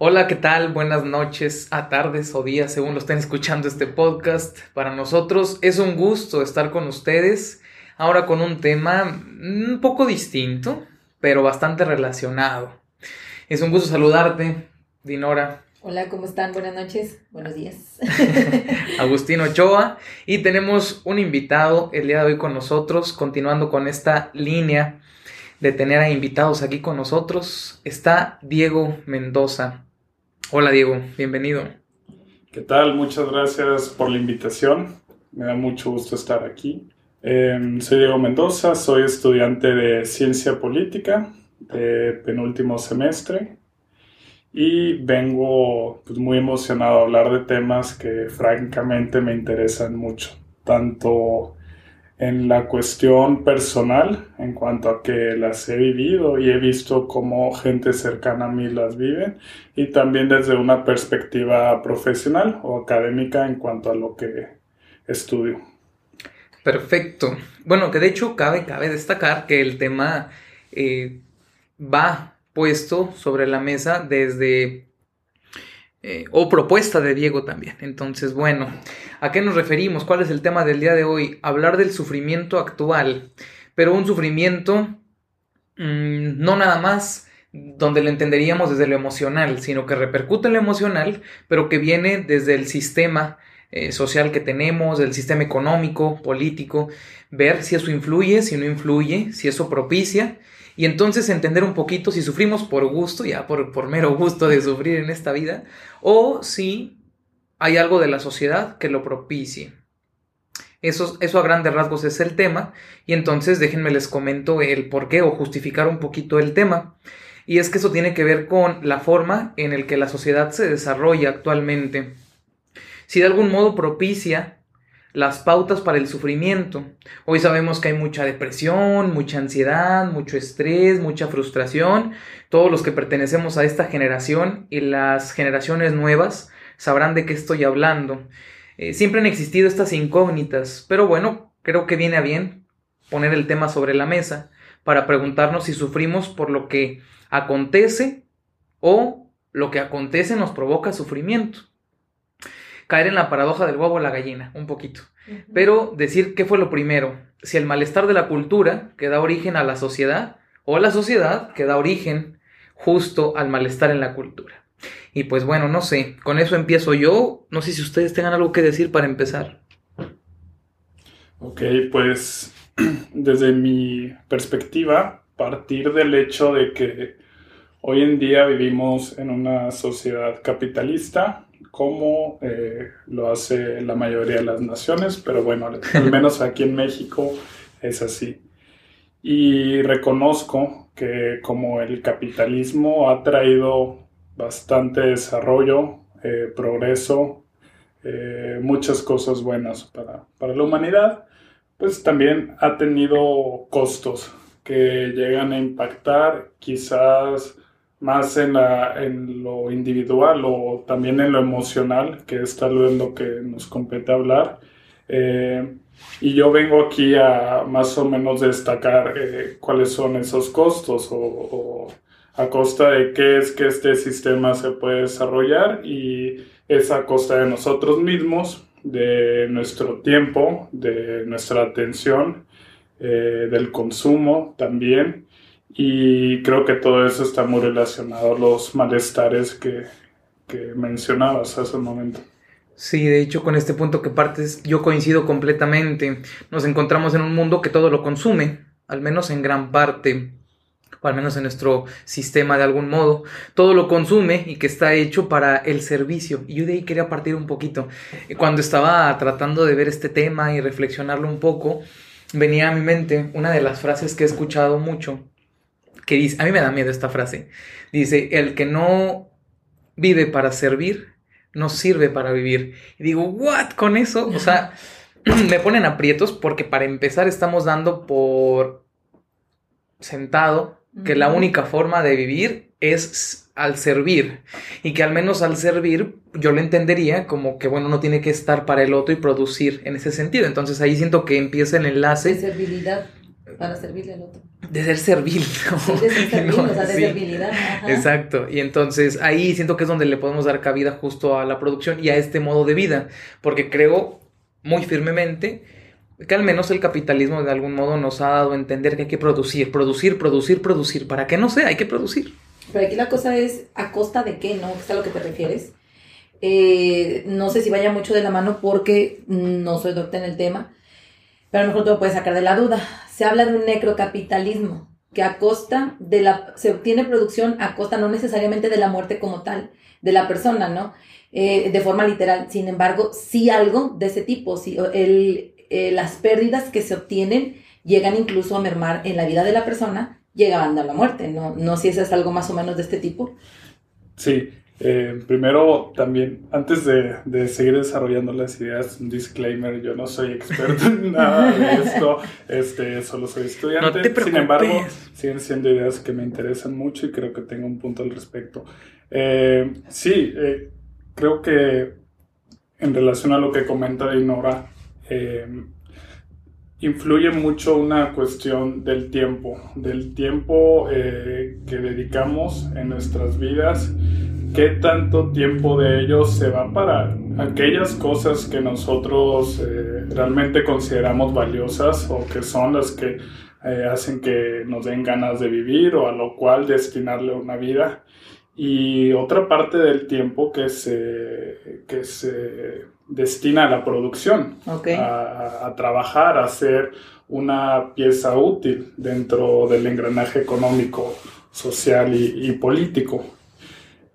Hola, ¿qué tal? Buenas noches, a tardes o días, según lo estén escuchando este podcast. Para nosotros es un gusto estar con ustedes, ahora con un tema un poco distinto, pero bastante relacionado. Es un gusto saludarte, Dinora. Hola, ¿cómo están? Buenas noches, buenos días. Agustín Ochoa. Y tenemos un invitado el día de hoy con nosotros, continuando con esta línea de tener a invitados aquí con nosotros. Está Diego Mendoza. Hola Diego, bienvenido. ¿Qué tal? Muchas gracias por la invitación. Me da mucho gusto estar aquí. Em, soy Diego Mendoza, soy estudiante de Ciencia Política de penúltimo semestre y vengo pues, muy emocionado a hablar de temas que francamente me interesan mucho, tanto en la cuestión personal, en cuanto a que las he vivido y he visto cómo gente cercana a mí las vive, y también desde una perspectiva profesional o académica en cuanto a lo que estudio. Perfecto. Bueno, que de hecho cabe, cabe destacar que el tema eh, va puesto sobre la mesa desde eh, o propuesta de Diego también. Entonces, bueno, ¿a qué nos referimos? ¿Cuál es el tema del día de hoy? Hablar del sufrimiento actual, pero un sufrimiento mm, no nada más donde lo entenderíamos desde lo emocional, sino que repercute en lo emocional, pero que viene desde el sistema eh, social que tenemos, del sistema económico, político, ver si eso influye, si no influye, si eso propicia y entonces entender un poquito si sufrimos por gusto, ya por, por mero gusto de sufrir en esta vida, o si hay algo de la sociedad que lo propicie. Eso, eso, a grandes rasgos es el tema. Y entonces déjenme les comento el por qué o justificar un poquito el tema. Y es que eso tiene que ver con la forma en el que la sociedad se desarrolla actualmente. Si de algún modo propicia las pautas para el sufrimiento. Hoy sabemos que hay mucha depresión, mucha ansiedad, mucho estrés, mucha frustración. Todos los que pertenecemos a esta generación y las generaciones nuevas sabrán de qué estoy hablando. Eh, siempre han existido estas incógnitas, pero bueno, creo que viene a bien poner el tema sobre la mesa para preguntarnos si sufrimos por lo que acontece o lo que acontece nos provoca sufrimiento caer en la paradoja del huevo o la gallina, un poquito. Pero decir qué fue lo primero, si el malestar de la cultura que da origen a la sociedad o la sociedad que da origen justo al malestar en la cultura. Y pues bueno, no sé, con eso empiezo yo, no sé si ustedes tengan algo que decir para empezar. Ok, pues desde mi perspectiva, partir del hecho de que hoy en día vivimos en una sociedad capitalista como eh, lo hace la mayoría de las naciones, pero bueno, al menos aquí en México es así. Y reconozco que como el capitalismo ha traído bastante desarrollo, eh, progreso, eh, muchas cosas buenas para, para la humanidad, pues también ha tenido costos que llegan a impactar quizás más en, la, en lo individual o también en lo emocional, que es tal vez lo que nos compete hablar. Eh, y yo vengo aquí a más o menos destacar eh, cuáles son esos costos o, a costa de qué es que este sistema se puede desarrollar y es a costa de nosotros mismos, de nuestro tiempo, de nuestra atención, eh, del consumo también y creo que todo eso está muy relacionado a los malestares que, que mencionabas hace un momento. Sí, de hecho, con este punto que partes, yo coincido completamente. Nos encontramos en un mundo que todo lo consume, al menos en gran parte, o al menos en nuestro sistema de algún modo. Todo lo consume y que está hecho para el servicio. Y yo de ahí quería partir un poquito. Cuando estaba tratando de ver este tema y reflexionarlo un poco, venía a mi mente una de las frases que he escuchado mucho que dice, a mí me da miedo esta frase, dice, el que no vive para servir, no sirve para vivir. Y digo, ¿what? Con eso, o sea, me ponen aprietos porque para empezar estamos dando por sentado que la única forma de vivir es al servir y que al menos al servir yo lo entendería como que bueno uno tiene que estar para el otro y producir en ese sentido entonces ahí siento que empieza el enlace de servilidad Para servirle al otro. De ser servil. Sí, de ser servil, No, o sea, de sí. servilidad. ajá. Exacto, y entonces ahí siento que es donde le podemos dar cabida justo a la producción y a este modo de vida, porque creo muy firmemente que al menos el capitalismo de algún modo nos ha dado a entender que hay que producir, producir, producir, producir, para que no sea, hay que producir. Pero aquí la cosa es a costa de qué, ¿no? ¿Es a lo que te refieres? Eh, no sé si vaya mucho de la mano porque no soy doctora en el tema, pero a lo mejor tú me puedes sacar de la duda. Se habla de un necrocapitalismo, que a costa de la, se obtiene producción a costa no necesariamente de la muerte como tal, de la persona, ¿no? Eh, de forma literal. Sin embargo, sí algo de ese tipo, sí, el, eh, las pérdidas que se obtienen llegan incluso a mermar en la vida de la persona, llegan a la muerte, ¿no? No si eso es algo más o menos de este tipo. Sí, eh, primero también, antes de, de seguir desarrollando las ideas, un disclaimer, yo no soy experto en nada de esto, este, solo soy estudiante. No Sin embargo, siguen siendo ideas que me interesan mucho y creo que tengo un punto al respecto. Eh, sí, eh, creo que en relación a lo que comenta Dinora, influye mucho una cuestión del tiempo, del tiempo que dedicamos en nuestras vidas, qué tanto tiempo de ello se va para aquellas cosas que nosotros eh, realmente consideramos valiosas o que son las que eh, hacen que nos den ganas de vivir o a lo cual destinarle una vida. Y otra parte del tiempo que se, que se destina a la producción, a, a trabajar, a ser una pieza útil dentro del engranaje económico, social y, y político.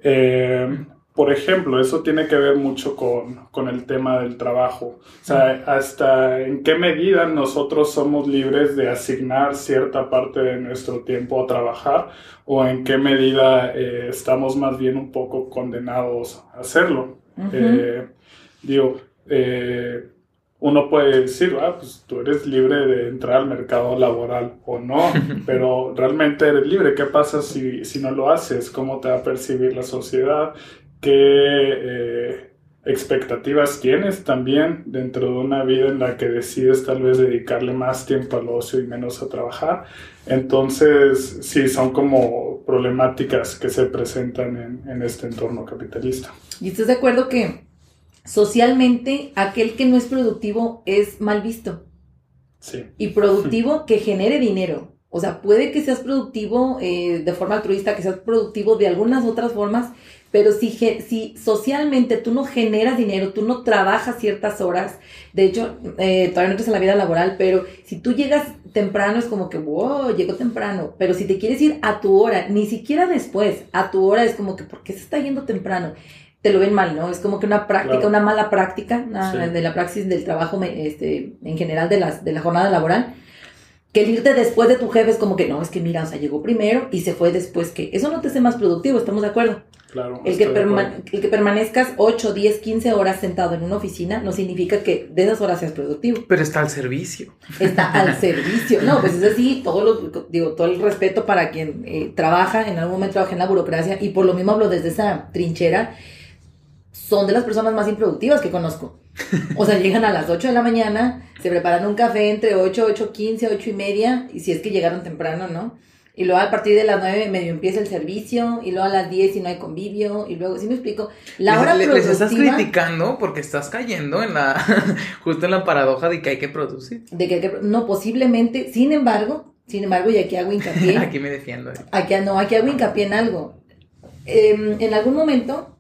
Eh, por ejemplo, eso tiene que ver mucho con, con el tema del trabajo. O sea, hasta en qué medida nosotros somos libres de asignar cierta parte de nuestro tiempo a trabajar o en qué medida eh, estamos más bien un poco condenados a hacerlo. Eh, digo, eh, uno puede decir, ah, pues tú eres libre de entrar al mercado laboral o no, pero realmente eres libre. ¿Qué pasa si, si no lo haces? ¿Cómo te va a percibir la sociedad? ¿Qué eh, expectativas tienes también dentro de una vida en la que decides tal vez dedicarle más tiempo al ocio y menos a trabajar? Entonces, sí, son como problemáticas que se presentan en, en este entorno capitalista. ¿Y estás de acuerdo que socialmente aquel que no es productivo es mal visto? Sí. Y productivo que genere dinero. O sea, puede que seas productivo eh, de forma altruista, que seas productivo de algunas otras formas, pero si, si socialmente tú no generas dinero, tú no trabajas ciertas horas, de hecho, eh, todavía no entras en la vida laboral, pero si tú llegas temprano es como que, wow, llegó temprano, pero si te quieres ir a tu hora, ni siquiera después, a tu hora es como que, ¿por qué se está yendo temprano? Te lo ven mal, ¿no? Es como que una práctica, Claro. una mala práctica una- Sí. de la praxis del trabajo este, en general de, las, de la jornada laboral que el irte después de tu jefe es como que no, es que mira, o sea, llegó primero y se fue después que eso no te hace más productivo, ¿estamos de acuerdo? Claro. El que, acuerdo. el que permanezcas 8, 10, 15 horas sentado en una oficina no significa que de esas horas seas productivo. Pero está al servicio. Está al servicio. No, pues es así, todo lo, digo, todo el respeto para quien eh, trabaja, en algún momento trabaja en la burocracia y por lo mismo hablo desde esa trinchera, son de las personas más improductivas que conozco. O sea, llegan a las 8 de la mañana, se preparan un café entre 8, 8, 15, 8 y media, y si es que llegaron temprano, ¿no? Y luego a partir de las 9 medio empieza el servicio, y luego a las 10 si no hay convivio, y luego, ¿sí me explico? La hora les, les estás productiva criticando porque estás cayendo en la justo en la paradoja de que hay que producir. de que, que- no posiblemente, sin embargo, sin embargo, y aquí hago hincapié, Aquí me defiendo. eh. Aquí, no, aquí hago hincapié en algo. Em, en algún momento,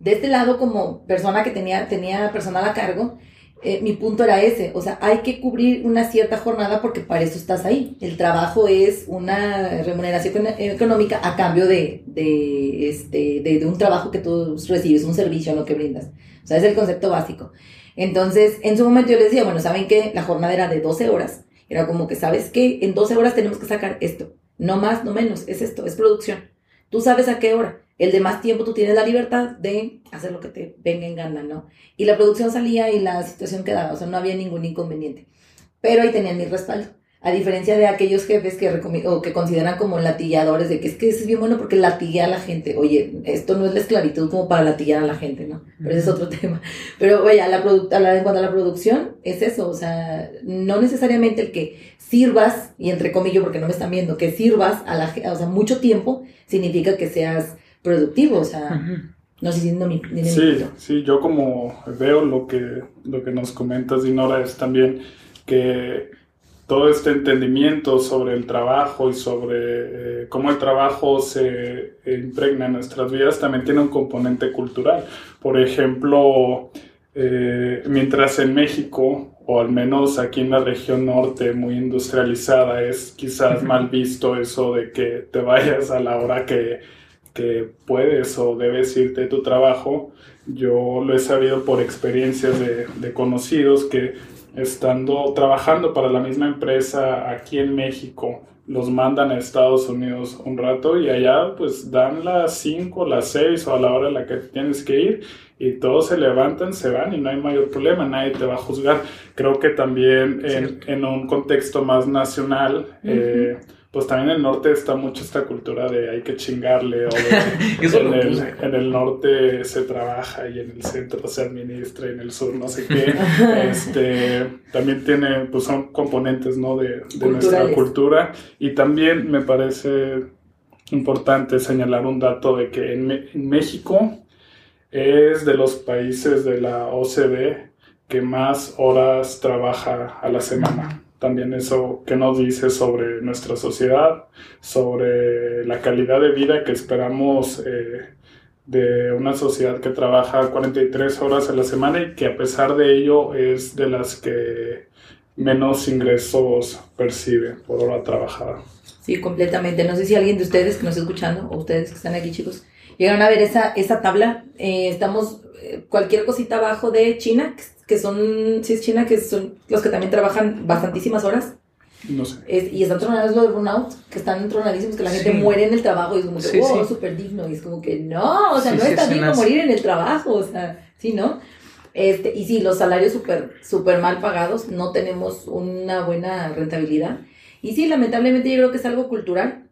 de este lado, como persona que tenía, tenía personal a cargo, eh, mi punto era ese. O sea, hay que cubrir una cierta jornada porque para eso estás ahí. El trabajo es una remuneración económica a cambio de, de, este, de, de un trabajo que tú recibes, un servicio, lo que brindas. O sea, es el concepto básico. Entonces, en su momento yo les decía, bueno, ¿saben qué? La jornada era de 12 horas. Era como que, ¿sabes qué? En 12 horas tenemos que sacar esto. No más, no menos. Es esto, es producción. Tú sabes a qué hora. El de más tiempo tú tienes la libertad de hacer lo que te venga en gana, ¿no? Y la producción salía y la situación quedaba, o sea, no había ningún inconveniente. Pero ahí tenían mi respaldo. A diferencia de aquellos jefes que, o que consideran como latilladores, de que es que es bien bueno porque latilla a la gente. Oye, esto no es la esclavitud como para latillar a la gente, ¿no? Pero ese es otro tema. Pero oye, a la, a en cuanto a la producción, es eso. O sea, no necesariamente el que sirvas, y entre comillas, porque no me están viendo, que sirvas a la gente, o sea, mucho tiempo, significa que seas productivo. O sea, no sé si no mi, Sí, sí, yo como veo lo que, lo que nos comentas, Dinora, es también que todo este entendimiento sobre el trabajo y sobre eh, cómo el trabajo se impregna en nuestras vidas también tiene un componente cultural. Por ejemplo, eh, mientras en México, o al menos aquí en la región norte muy industrializada, es quizás mal visto eso de que te vayas a la hora que, que puedes o debes irte de tu trabajo, yo lo he sabido por experiencias de, de conocidos que estando trabajando para la misma empresa aquí en México, los mandan a Estados Unidos un rato y allá pues dan las 5, las 6 o a la hora en la que tienes que ir y todos se levantan, se van y no hay mayor problema, nadie te va a juzgar. Creo que también en, en un contexto más nacional, eh, pues también en el norte está mucho esta cultura de hay que chingarle, o en, el, en, el, norte se trabaja y en el centro se administra y en el sur no sé qué. este, también tiene, pues son componentes, ¿no? De, de nuestra cultura. Y también me parece importante señalar un dato de que en, en México es de los países de la OCDE que más horas trabaja a la semana también eso que nos dice sobre nuestra sociedad, sobre la calidad de vida que esperamos eh, de una sociedad que trabaja 43 horas a la semana y que a pesar de ello es de las que menos ingresos percibe por hora trabajada. Sí, completamente. No sé si alguien de ustedes que nos está escuchando, o ustedes que están aquí chicos, llegaron a ver esa, esa tabla. Eh, estamos eh, cualquier cosita abajo de China, son, sí es China, que son los que también trabajan bastantísimas horas. No sé. y están tronados lo de burnout, que están tronadísimos, que la gente muere en el trabajo y es como que, oh, súper digno. Y es como que, no, o sea, no está digno morir en el trabajo, o sea, sí, ¿no? Este, y sí, los salarios súper super mal pagados, no tenemos una buena rentabilidad. Y sí, lamentablemente yo creo que es algo cultural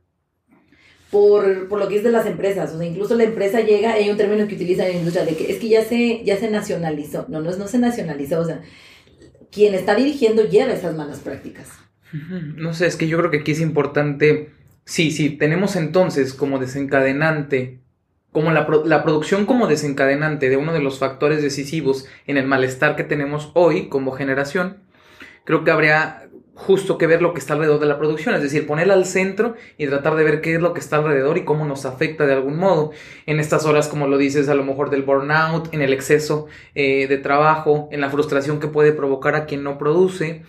por, por, lo que es de las empresas. O sea, incluso la empresa llega, hay un término que utilizan en la industria de que es que ya se, ya se nacionalizó. No, no, no se nacionalizó. O sea, quien está dirigiendo lleva esas malas prácticas. No sé, es que yo creo que aquí es importante. Sí, sí, tenemos entonces como desencadenante, como la, la producción como desencadenante de uno de los factores decisivos en el malestar que tenemos hoy como generación. Creo que habría justo que ver lo que está alrededor de la producción, es decir, ponerla al centro y tratar de ver qué es lo que está alrededor y cómo nos afecta de algún modo. En estas horas, como lo dices, a lo mejor del burnout, en el exceso eh, de trabajo, en la frustración que puede provocar a quien no produce.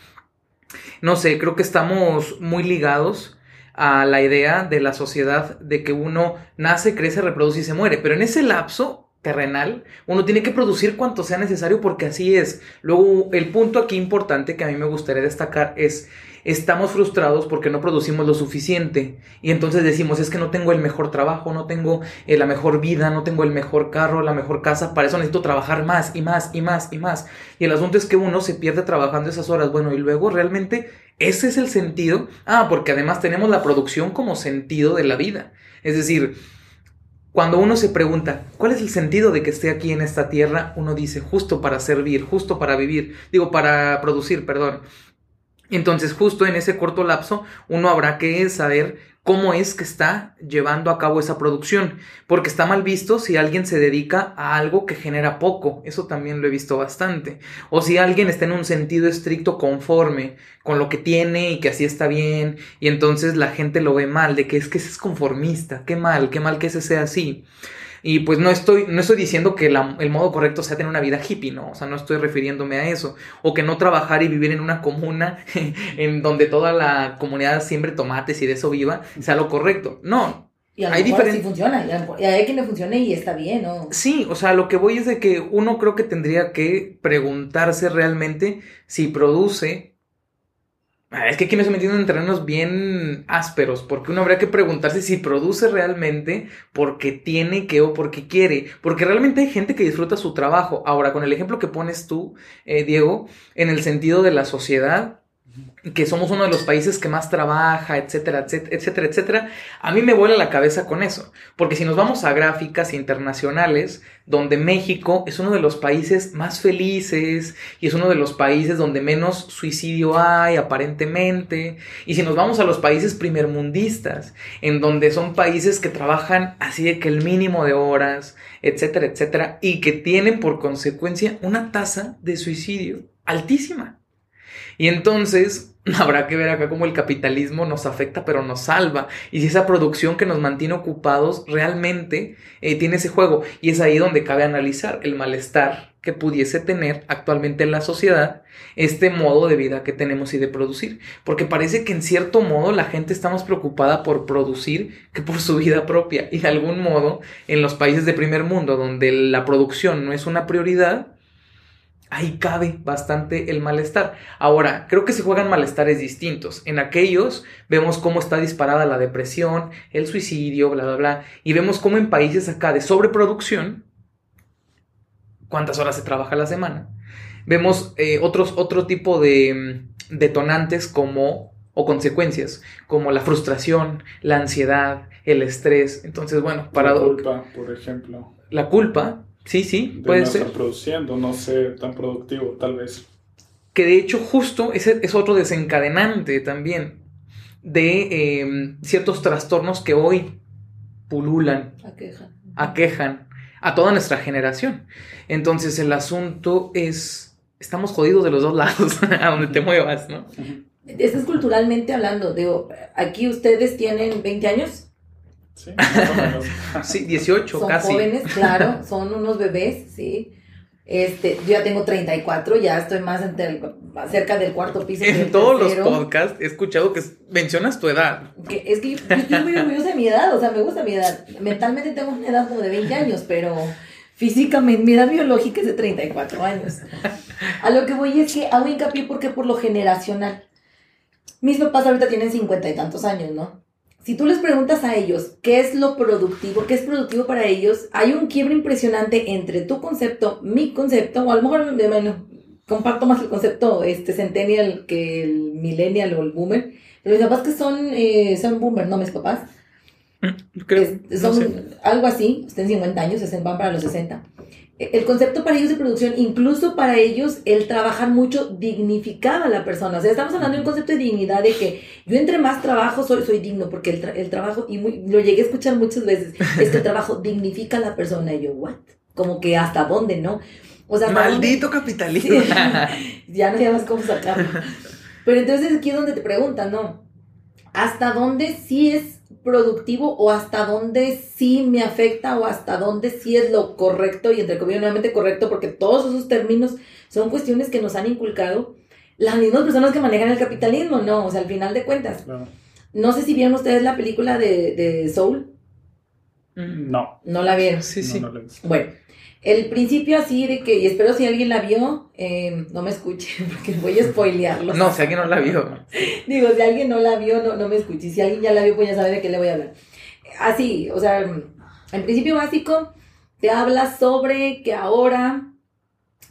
No sé, creo que estamos muy ligados a la idea de la sociedad de que uno nace, crece, reproduce y se muere, pero en ese lapso terrenal, uno tiene que producir cuanto sea necesario porque así es. Luego, el punto aquí importante que a mí me gustaría destacar es, estamos frustrados porque no producimos lo suficiente y entonces decimos, es que no tengo el mejor trabajo, no tengo eh, la mejor vida, no tengo el mejor carro, la mejor casa, para eso necesito trabajar más y más y más y más. Y el asunto es que uno se pierde trabajando esas horas, bueno, y luego realmente ese es el sentido. Ah, porque además tenemos la producción como sentido de la vida. Es decir, cuando uno se pregunta, ¿cuál es el sentido de que esté aquí en esta tierra? Uno dice, justo para servir, justo para vivir, digo, para producir, perdón. Entonces, justo en ese corto lapso, uno habrá que saber cómo es que está llevando a cabo esa producción, porque está mal visto si alguien se dedica a algo que genera poco, eso también lo he visto bastante, o si alguien está en un sentido estricto conforme con lo que tiene y que así está bien, y entonces la gente lo ve mal, de que es que ese es conformista, qué mal, qué mal que ese sea así. Y pues no estoy, no estoy diciendo que el modo correcto sea tener una vida hippie, ¿no? O sea, no estoy refiriéndome a eso. O que no trabajar y vivir en una comuna en donde toda la comunidad siembre tomates y de eso viva sea lo correcto. No. Y a hay diferentes... funciona, y hay quien le funcione y está bien, ¿no? Sí, o sea, lo que voy es de que uno creo que tendría que preguntarse realmente si produce es que aquí me estoy metiendo en terrenos bien ásperos, porque uno habría que preguntarse si produce realmente porque tiene que o porque quiere, porque realmente hay gente que disfruta su trabajo. Ahora, con el ejemplo que pones tú, eh, Diego, en el sentido de la sociedad, que somos uno de los países que más trabaja, etcétera, etcétera, etcétera, a mí me vuela la cabeza con eso. Porque si nos vamos a gráficas internacionales, donde México es uno de los países más felices y es uno de los países donde menos suicidio hay, aparentemente, y si nos vamos a los países primermundistas, en donde son países que trabajan así de que el mínimo de horas, etcétera, etcétera, y que tienen por consecuencia una tasa de suicidio altísima. Y entonces habrá que ver acá cómo el capitalismo nos afecta pero nos salva. Y si esa producción que nos mantiene ocupados realmente eh, tiene ese juego. Y es ahí donde cabe analizar el malestar que pudiese tener actualmente en la sociedad este modo de vida que tenemos y de producir. Porque parece que en cierto modo la gente está más preocupada por producir que por su vida propia. Y de algún modo en los países de primer mundo donde la producción no es una prioridad, ahí cabe bastante el malestar. Ahora, creo que se juegan malestares distintos. En aquellos vemos cómo está disparada la depresión, el suicidio, bla, bla, bla. Y vemos cómo en países acá de sobreproducción, cuántas horas se trabaja a la semana, vemos eh, otros, otro tipo de mm, detonantes como o consecuencias como la frustración, la ansiedad, el estrés. Entonces, bueno, para... La culpa, por ejemplo. La culpa, Sí, sí, puede no ser. Estar produciendo, no ser tan productivo, tal vez. Que de hecho, justo ese es otro desencadenante también de em, ciertos trastornos que hoy pululan, Aquejan. aquejan a toda nuestra generación. Entonces, el asunto es. Estamos jodidos de los dos lados, a donde te muevas, ¿no? Esto es culturalmente hablando. Digo, aquí ustedes tienen 20 años. Sí, más o menos. Sí, 18 son casi. jóvenes, claro, son unos bebés, sí. Este, yo ya tengo 34, ya estoy más, entre el- más cerca del cuarto piso. En del todos los podcasts he escuchado que mencionas tu edad. Que- es que yo estoy muy orgullosa de mi edad, o sea, me gusta mi edad. Mentalmente tengo una edad como de 20 años, pero físicamente mi edad biológica es de 34 años. A lo que voy es que hago hincapié porque por lo generacional. Mis papás ahorita tienen 50 y tantos años, ¿no? Si tú les preguntas a ellos qué es lo productivo, qué es productivo para ellos, hay un quiebre impresionante entre tu concepto, mi concepto, o a lo mejor, bueno, comparto más el concepto este centennial que el millennial o el boomer, pero mis papás que son, eh, son boomer, no mis papás, Creo, es- no son sé. algo así, estén 50 años, van para los 60. El concepto para ellos de producción, incluso para ellos, el trabajar mucho dignificaba a la persona. O sea, estamos hablando de un concepto de dignidad, de que yo entre más trabajo soy, soy digno, porque el, tra- el trabajo, y muy- lo llegué a escuchar muchas veces, es que el trabajo dignifica a la persona. Y yo, ¿what? Como que hasta dónde, ¿no? O sea, ¿hasta dónde? Maldito capitalismo. ya no sabes cómo sacarlo. Pero entonces aquí es donde te preguntan, ¿no? ¿Hasta dónde sí es productivo o hasta dónde sí me afecta o hasta dónde sí es lo correcto y entre comillas nuevamente correcto porque todos esos términos son cuestiones que nos han inculcado las mismas personas que manejan el capitalismo, ¿no? O sea, al final de cuentas. Claro. No sé si vieron ustedes la película de, de Soul, Mm, No, no la vieron. Sí, no, sí. no he visto. Bueno, el principio así de que, y espero si alguien la vio, eh, no me escuche porque voy a spoilearlo. No, si alguien no la vio. Digo, si alguien no la vio, no, no me escuche. Si alguien ya la vio, pues ya sabe de qué le voy a hablar. Así, o sea, en principio básico, te habla sobre que ahora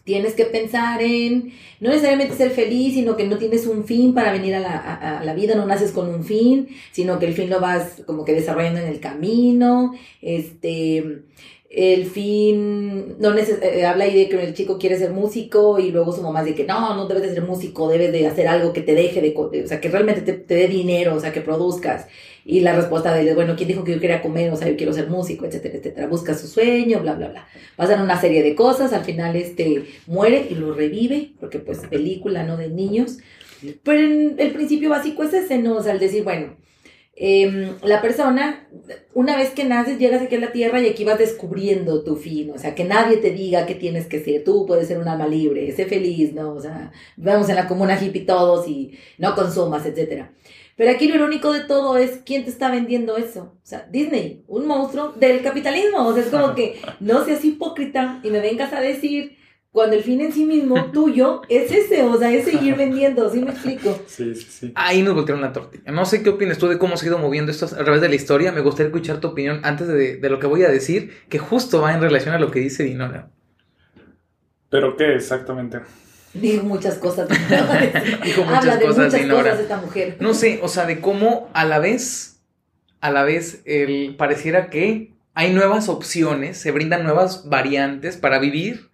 tienes que pensar en no necesariamente ser feliz, sino que no tienes un fin para venir a la, a- a la vida, no naces con un fin, sino que el fin lo vas como que desarrollando en el camino, este, el fin, no neces- eh, habla ahí de que el chico quiere ser músico y luego su mamá dice que no, no debes de ser músico, debes de hacer algo que te deje de- o sea, que realmente te, te dé dinero, o sea, que produzcas. Y la respuesta de él es, bueno, ¿quién dijo que yo quería comer? O sea, yo quiero ser músico, etcétera, etcétera. Busca su sueño, bla, bla, bla. Pasan una serie de cosas, al final este muere y lo revive, porque pues película, ¿no? De niños. Pero en el principio básico es ese, ¿no? O sea, el decir, bueno, em, la persona, una vez que naces, llegas aquí a la tierra y aquí vas descubriendo tu fin, o sea, que nadie te diga qué tienes que ser, tú puedes ser un alma libre, sé feliz, ¿no? O sea, vamos en la comuna hippie todos y no consumas, etcétera. Pero aquí lo irónico de todo es quién te está vendiendo eso. O sea, Disney, un monstruo del capitalismo. O sea, es como que no seas hipócrita y me vengas a decir cuando el fin en sí mismo tuyo es ese, o sea, es seguir vendiendo, ¿sí me explico? Sí, sí, sí. Ahí nos voltearon la tortilla. No sé qué opinas tú de cómo se ha ido moviendo esto a través de la historia. Me gustaría escuchar tu opinión antes de, de lo que voy a decir, que justo va en relación a lo que dice Dinora. ¿Pero qué exactamente? Dijo muchas cosas. Dijo muchas Habla de cosas, muchas Dinora. cosas esta mujer. No sé, o sea, de cómo a la vez, a la vez, el, pareciera que hay nuevas opciones, se brindan nuevas variantes para vivir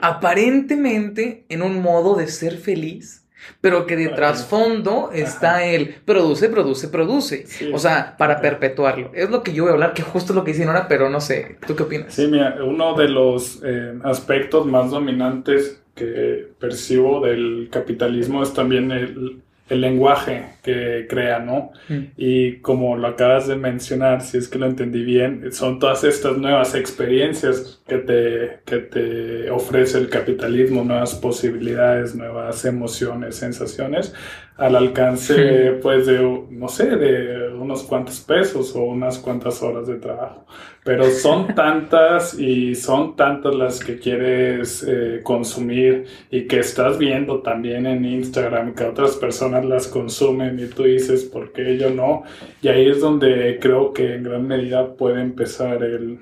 Aparentemente en un modo de ser feliz, pero que de trasfondo está el produce, produce, produce. Sí. O sea, para perpetuarlo. Es lo que yo voy a hablar, que justo lo que dice Nora, pero no sé, ¿tú qué opinas? Sí, mira, uno de los eh, aspectos más dominantes que percibo del capitalismo es también el, el lenguaje que crea, ¿no? Mm. Y como lo acabas de mencionar, si es que lo entendí bien, son todas estas nuevas experiencias que te, que te ofrece el capitalismo, nuevas posibilidades, nuevas emociones, sensaciones, al alcance, pues, de, no sé, de unos cuantos pesos o unas cuantas horas de trabajo. Pero son tantas y son tantas las que quieres eh, consumir y que estás viendo también en Instagram que otras personas las consumen y tú dices, ¿por qué yo no? Y ahí es donde creo que en gran medida puede empezar el,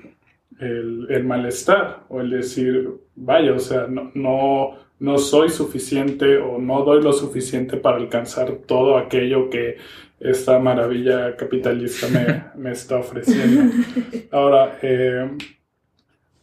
el, el malestar o el decir, vaya, o sea, no, no, no soy suficiente o no doy lo suficiente para alcanzar todo aquello que esta maravilla capitalista me, me está ofreciendo. Ahora, eh,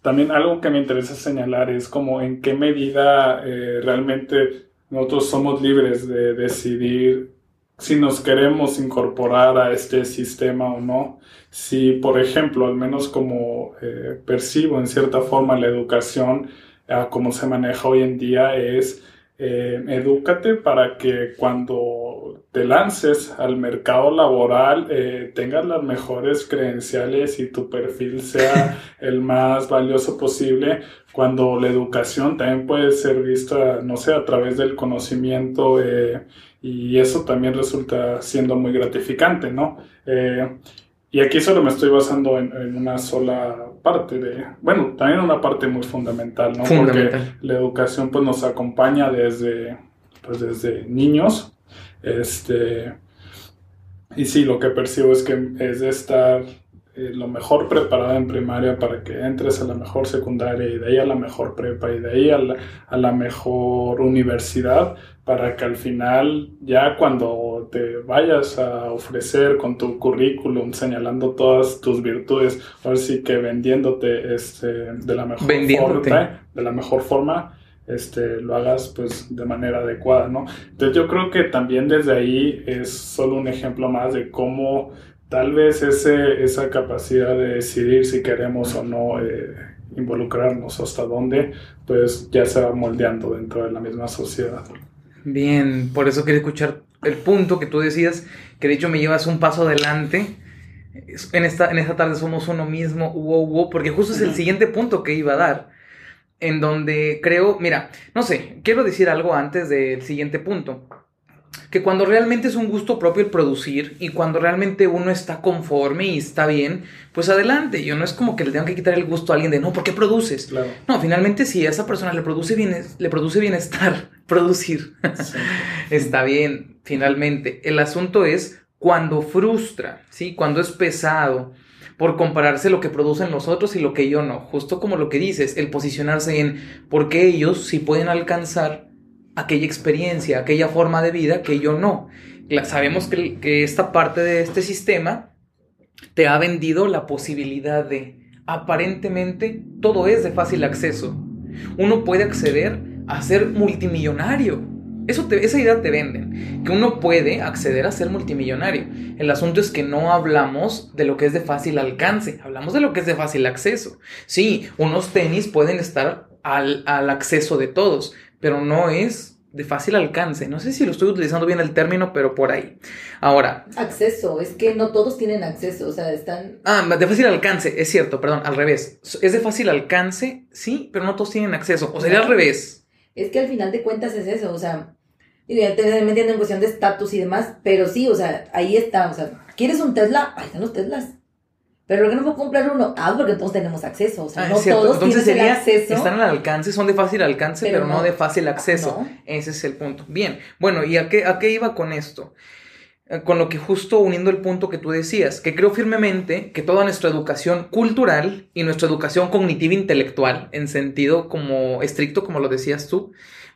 también algo que me interesa señalar es como en qué medida eh, realmente nosotros somos libres de decidir si nos queremos incorporar a este sistema o no. Si, por ejemplo, al menos como eh, percibo en cierta forma la educación, como se maneja hoy en día, es eh, edúcate para que cuando te lances al mercado laboral eh, tengas las mejores credenciales y tu perfil sea el más valioso posible, cuando la educación también puede ser vista, no sé, a través del conocimiento eh, y eso también resulta siendo muy gratificante, ¿no? Eh, y aquí solo me estoy basando en, en, una sola parte de, bueno, también una parte muy fundamental, ¿no? Fundamental. Porque la educación pues nos acompaña desde, pues desde niños, este, y sí, lo que percibo es que es de estar eh, lo mejor preparado en primaria para que entres a la mejor secundaria y de ahí a la mejor prepa y de ahí a la, a la mejor universidad para que al final ya cuando te vayas a ofrecer con tu currículum señalando todas tus virtudes, ahora sí que vendiéndote este, de la mejor Vendiéndote. forma, de la mejor forma, este, lo hagas pues de manera adecuada, ¿no? Entonces yo creo que también desde ahí es solo un ejemplo más de cómo tal vez ese, esa capacidad de decidir si queremos o no eh, involucrarnos hasta dónde, pues ya se va moldeando dentro de la misma sociedad. Bien, por eso quería escuchar el punto que tú decías, que de hecho me llevas un paso adelante. En esta, en esta tarde somos uno mismo, wow, wow, porque justo es el siguiente punto que iba a dar, en donde creo, mira, no sé, quiero decir algo antes del siguiente punto, que cuando realmente es un gusto propio el producir y cuando realmente uno está conforme y está bien, pues adelante, yo no es como que le tengo que quitar el gusto a alguien de, no, ¿por qué produces? Claro. No, finalmente si a esa persona le produce, bien, le produce bienestar producir, Sí. está bien, finalmente. El asunto es cuando frustra, ¿sí? Cuando es pesado por compararse lo que producen los otros y lo que yo no. Justo como lo que dices, el posicionarse en por qué ellos sí pueden alcanzar aquella experiencia, aquella forma de vida que yo no. La- sabemos que, que esta parte de este sistema te ha vendido la posibilidad de, aparentemente, todo es de fácil acceso. Uno puede acceder a ser multimillonario. Eso te- esa idea te venden, que uno puede acceder a ser multimillonario. El asunto es que no hablamos de lo que es de fácil alcance, hablamos de lo que es de fácil acceso. Sí, unos tenis pueden estar al, al acceso de todos, pero no es de fácil alcance. No sé si lo estoy utilizando bien el término, pero por ahí. Ahora, Acceso, es que no todos tienen acceso, o sea, están... Ah, de fácil alcance, es cierto, perdón, al revés. Es de fácil alcance, sí, pero no todos tienen acceso. O sería al revés. Es que al final de cuentas es eso, o sea, digo, ya te en cuestión de estatus y demás, pero sí, o sea, ahí está, o sea, ¿quieres un Tesla? Ahí están los Teslas. Pero ¿por qué no puedo comprar uno? Ah, porque todos tenemos acceso, o sea, Ah, no todos Entonces tienen el acceso. están al alcance, son de fácil alcance, pero, Pero no, no. de fácil acceso. No. Ese es el punto. Bien, bueno, ¿y a qué, a qué iba con esto? eh, con lo que justo uniendo el punto que tú decías, que creo firmemente que toda nuestra educación cultural y nuestra educación cognitiva intelectual, en sentido como estricto, como lo decías tú,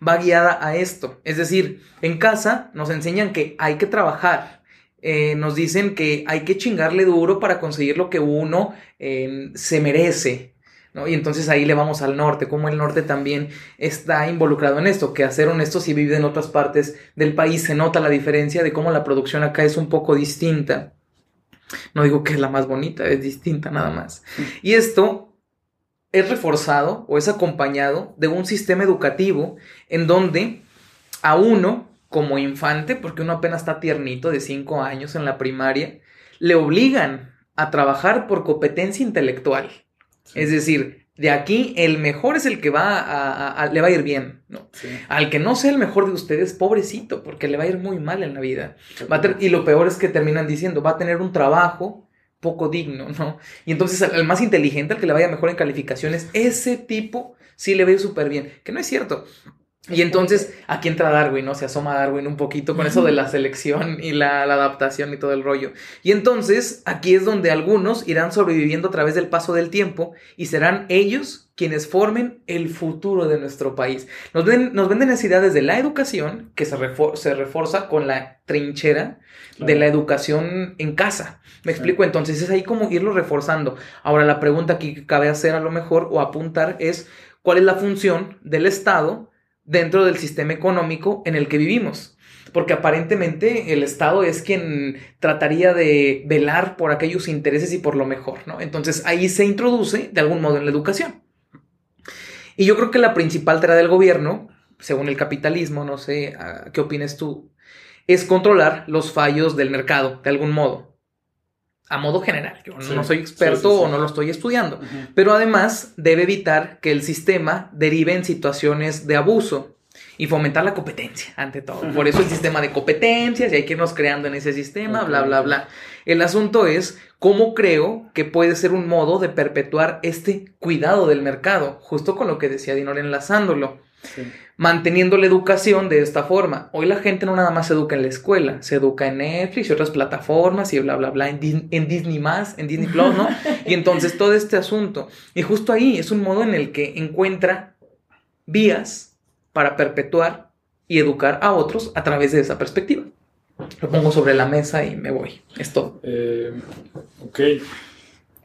va guiada a esto. Es decir, en casa nos enseñan que hay que trabajar, eh, nos dicen que hay que chingarle duro para conseguir lo que uno eh, se merece. ¿no? Y entonces ahí le vamos al norte, como el norte también está involucrado en esto, que a ser honesto, si vive en otras partes del país se nota la diferencia de cómo la producción acá es un poco distinta. No digo que es la más bonita, es distinta nada más. Y esto es reforzado o es acompañado de un sistema educativo en donde a uno, como infante, porque uno apenas está tiernito de 5 años en la primaria, le obligan a trabajar por competencia intelectual. Es decir, de aquí el mejor es el que va a, le va a ir bien, ¿no? Al que no sea el mejor de ustedes, pobrecito, porque le va a ir muy mal en la vida. y lo peor es que terminan diciendo, va a tener un trabajo poco digno, ¿no? Y entonces al, más inteligente, al que le vaya mejor en calificaciones, ese tipo sí le va a ir súper bien, que no es cierto. Y entonces aquí entra Darwin, ¿no? Se asoma Darwin un poquito con eso de la selección y la, adaptación y todo el rollo. Y entonces aquí es donde algunos irán sobreviviendo a través del paso del tiempo y serán ellos quienes formen el futuro de nuestro país. Nos, nos venden necesidades de la educación que se, se refuerza con la trinchera de la educación en casa. Me explico, entonces es ahí como irlo reforzando. Ahora la pregunta que cabe hacer a lo mejor o apuntar es cuál es la función del Estado dentro del sistema económico en el que vivimos. Porque aparentemente el Estado es quien trataría de velar por aquellos intereses y por lo mejor, ¿no? Entonces ahí se introduce de algún modo en la educación. Y yo creo que la principal tarea del gobierno, según el capitalismo, no sé, ¿qué opinas tú? Es controlar los fallos del mercado, de algún modo a modo general. Yo no soy experto o no lo estoy estudiando, pero además debe evitar que el sistema derive en situaciones de abuso y fomentar la competencia ante todo. Por eso el sistema de competencias y hay que irnos creando en ese sistema, bla, bla, bla. El asunto es cómo creo que puede ser un modo de perpetuar este cuidado del mercado, justo con lo que decía Dinor enlazándolo manteniendo la educación de esta forma. Hoy la gente no nada más se educa en la escuela, se educa en Netflix y otras plataformas y bla, bla, bla, en, Disney más, en Disney Plus, ¿no? y entonces todo este asunto. Y justo ahí es un modo en el que encuentra vías para perpetuar y educar a otros a través de esa perspectiva. Lo pongo sobre la mesa y me voy. Es todo. Eh, ok.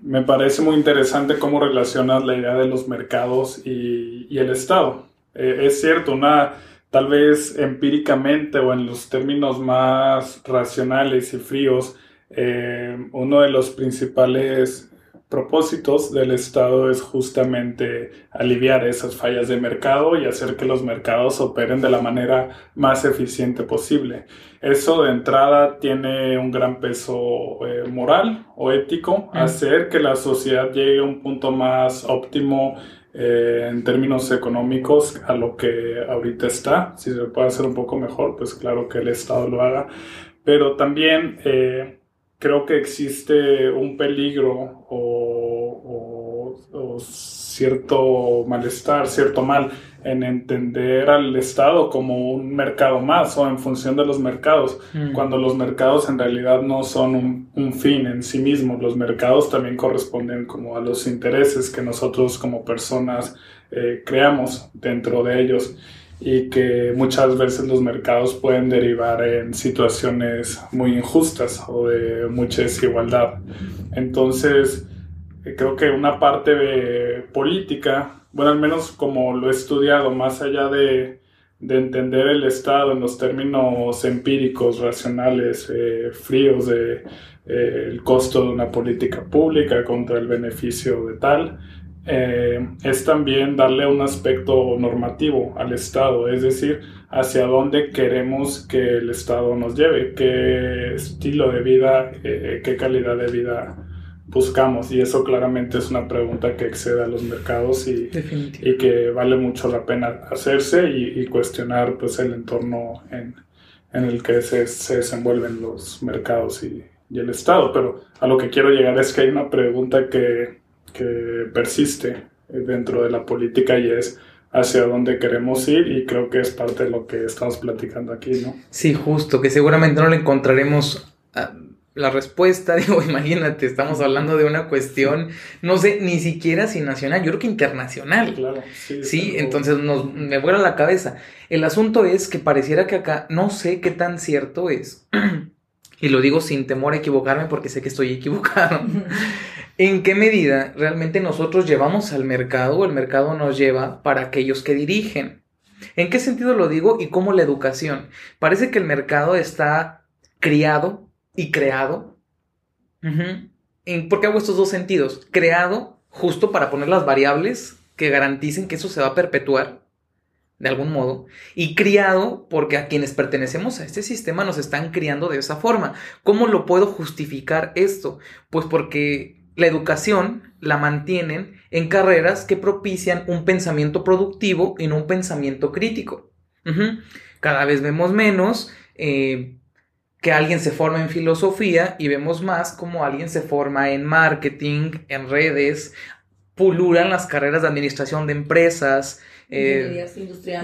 Me parece muy interesante cómo relacionas la idea de los mercados y, y el Estado. Eh, es cierto, una tal vez empíricamente o en los términos más racionales y fríos, eh, uno de los principales propósitos del Estado es justamente aliviar esas fallas de mercado y hacer que los mercados operen de la manera más eficiente posible. Eso de entrada tiene un gran peso eh, moral o ético, hacer que la sociedad llegue a un punto más óptimo eh, en términos económicos a lo que ahorita está. Si se puede hacer un poco mejor, pues claro que el Estado lo haga. Pero también eh, creo que existe un peligro o, o cierto malestar, cierto mal en entender al Estado como un mercado más o en función de los mercados, mm. cuando los mercados en realidad no son un, fin en sí mismos, los mercados también corresponden como a los intereses que nosotros como personas eh, creamos dentro de ellos y que muchas veces los mercados pueden derivar en situaciones muy injustas o de mucha desigualdad. Entonces, creo que una parte de política bueno, al menos como lo he estudiado, más allá de, entender el Estado en los términos empíricos, racionales, eh, fríos de eh, el costo de una política pública contra el beneficio de tal, eh, es también darle un aspecto normativo al Estado, es decir, hacia dónde queremos que el Estado nos lleve, qué estilo de vida, qué calidad de vida buscamos y eso claramente es una pregunta que excede a los mercados y, y que vale mucho la pena hacerse y, cuestionar pues el entorno en, en el que se, se, desenvuelven los mercados y, y, el Estado. Pero a lo que quiero llegar es que hay una pregunta que, que persiste dentro de la política y es hacia dónde queremos ir y creo que es parte de lo que estamos platicando aquí, ¿no? Sí, justo, que seguramente no le encontraremos la respuesta, digo, imagínate, estamos hablando de una cuestión, no sé, ni siquiera si nacional, yo creo que internacional. Claro, sí. Sí, entonces nos, me vuela la cabeza. El asunto es que pareciera que acá, no sé qué tan cierto es, y lo digo sin temor a equivocarme porque sé que estoy equivocado, en qué medida realmente nosotros llevamos al mercado o el mercado nos lleva para aquellos que dirigen. ¿En qué sentido lo digo y cómo la educación? Parece que el mercado está criado y creado. ¿Por qué hago estos dos sentidos? Creado justo para poner las variables que garanticen que eso se va a perpetuar de algún modo, y criado porque a quienes pertenecemos a este sistema nos están criando de esa forma. ¿Cómo lo puedo justificar esto? Pues porque la educación la mantienen en carreras que propician un pensamiento productivo y no un pensamiento crítico. Cada vez vemos menos eh, que alguien se forma en filosofía y vemos más como alguien se forma en marketing, en redes, pululan las carreras de administración de empresas, eh,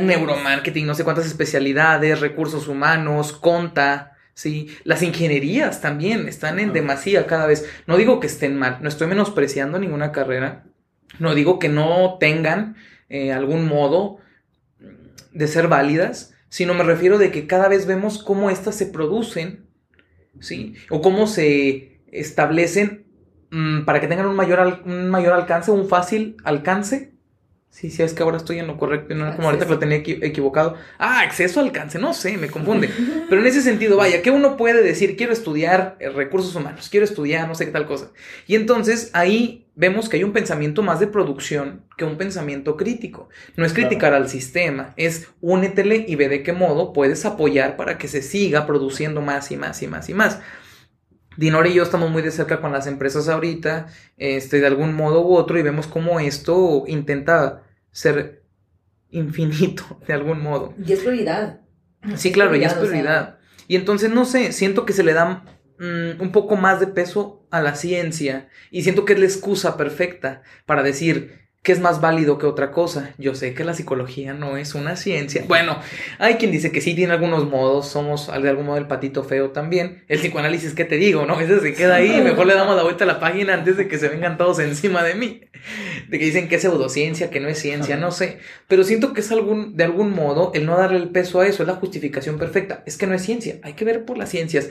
neuromarketing, no sé cuántas especialidades, recursos humanos, conta, ¿sí? Las ingenierías también están en demasía cada vez. No digo que estén mal, no estoy menospreciando ninguna carrera, no digo que no tengan eh, algún modo de ser válidas, sino me refiero de que cada vez vemos cómo éstas se producen, ¿sí? O cómo se establecen mm, para que tengan un mayor, un mayor alcance, un fácil alcance Sí, sí, es que ahora estoy en lo correcto, no como ahorita que lo tenía equivocado. Ah, acceso alcance, no sé, me confunde. Pero en ese sentido, vaya, que uno puede decir, quiero estudiar eh, recursos humanos, quiero estudiar no sé qué tal cosa. Y entonces ahí vemos que hay un pensamiento más de producción que un pensamiento crítico. No es criticar al sistema, es únetele y ve de qué modo puedes apoyar para que se siga produciendo más y más y más y más. Dinora y yo estamos muy de cerca con las empresas ahorita, este, de algún modo u otro, y vemos cómo esto intenta ser infinito, de algún modo. Y es prioridad. Sí, claro, ya es prioridad. Y entonces, no sé, siento que se le da mm, un poco más de peso a la ciencia, y siento que es la excusa perfecta para decir, ¿Qué es más válido que otra cosa? Yo sé que la psicología no es una ciencia. Bueno, hay quien dice que sí tiene algunos modos, somos de algún modo el patito feo también. El psicoanálisis, ¿qué te digo? ¿No? Ese se queda ahí, mejor le damos la vuelta a la página antes de que se vengan todos encima de mí. De que dicen que es pseudociencia, que no es ciencia, no sé. Pero siento que es algún, de algún modo el no darle el peso a eso, es la justificación perfecta. Es que no es ciencia, hay que ver por las ciencias